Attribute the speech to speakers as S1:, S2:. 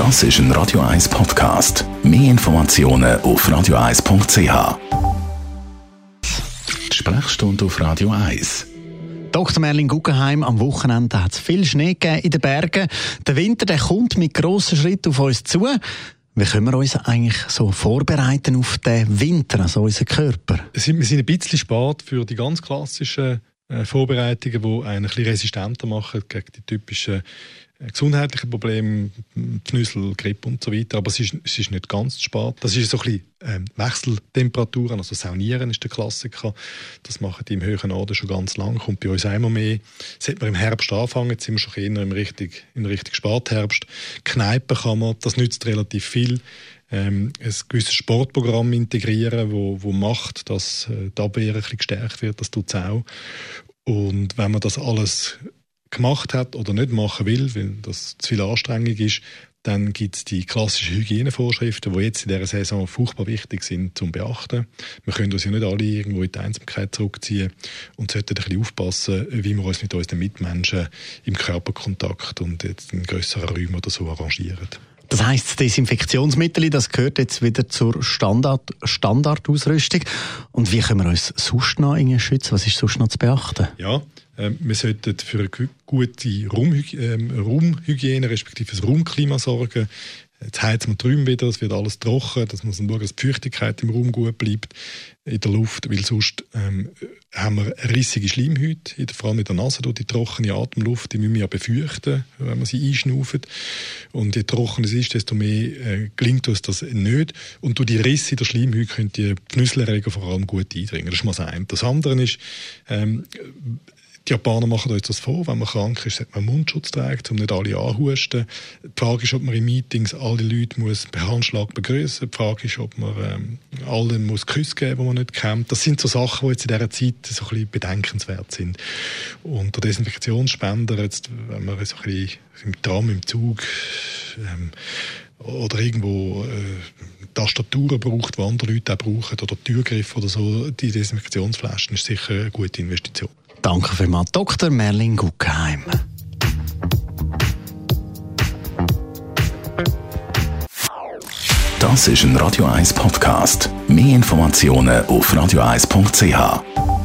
S1: Das ist ein Radio 1 Podcast. Mehr Informationen auf radio1.ch. Sprechstunde auf Radio 1.
S2: Dr. Merlin Guggenheim, am Wochenende hat es viel Schnee gegeben in den Bergen. Der Winter der kommt mit grossen Schritten auf uns zu. Wie können wir uns eigentlich so vorbereiten auf den Winter, also unseren Körper?
S3: Wir sind ein bisschen spät für die ganz klassischen äh, Vorbereitungen, die einen ein bisschen resistenter machen gegen die typischen gesundheitliche Probleme, Pfnüssel, Grippe und so weiter. Aber es ist, es ist nicht ganz spät. Das ist so ein bisschen ähm, Wechseltemperaturen, also Saunieren ist der Klassiker. Das machen die im höheren Norden schon ganz lang, kommt bei uns einmal mehr. Sollte man im Herbst anfangen, sind wir schon eher im richtig, im richtig Spätherbst. Kneipen kann man, das nützt relativ viel. Ähm, ein gewisses Sportprogramm integrieren, wo, wo macht, dass äh, die Abwehr ein bisschen gestärkt wird, das tut es auch. Und wenn man das alles gemacht hat oder nicht machen will, weil das zu viel Anstrengung ist, dann gibt es die klassischen Hygienevorschriften, die jetzt in dieser Saison furchtbar wichtig sind zum Beachten. Wir können uns ja nicht alle irgendwo in die Einsamkeit zurückziehen und sollten ein bisschen aufpassen, wie wir uns mit unseren Mitmenschen im Körperkontakt und jetzt in grösseren Räumen oder so arrangieren.
S2: Das das Desinfektionsmittel, das gehört jetzt wieder zur Standard, Standardausrüstung. Und wie können wir uns sonst noch schützen? Was ist sonst noch zu beachten?
S3: Ja, äh, wir sollten für eine gute Raumhygiene, äh, Raumhygiene respektive das Raumklima sorgen. Jetzt heizt man Räume wieder, es wird alles trocken, dass man schauen, dass die Feuchtigkeit im Raum gut bleibt, in der Luft, weil sonst ähm, haben wir rissige Schleimhäute, vor allem in der Nase, durch die trockene Atemluft, die müssen wir ja befürchten, wenn man sie einschnaufen. Und je trockener es ist, desto mehr äh, gelingt uns das nicht. Und durch die Risse der Schleimhäute können die Pfnüsselerreger vor allem gut eindringen. Das ist mal das eine. Das andere ist, ähm, die Japaner machen uns das vor, wenn man krank ist, sollte man Mundschutz tragen, um nicht alle anhusten. Die Frage ist, ob man in Meetings alle Leute muss per Handschlag begrüßen. Die Frage ist, ob man ähm, allen muss Küsse geben, die man nicht kennt. Das sind so Sachen, die jetzt in dieser Zeit so ein bisschen bedenkenswert sind. Und der Desinfektionsspender, jetzt, wenn man so ein bisschen im Tram, im Zug ähm, oder irgendwo äh, Tastaturen braucht, die andere Leute auch brauchen, oder Türgriffe oder so, die Desinfektionsflaschen ist sicher eine gute Investition.
S2: Danke vielmals, Dr. Merlin Guggenheim.
S1: Das ist ein Radio 1 Podcast. Mehr Informationen auf radio1.ch.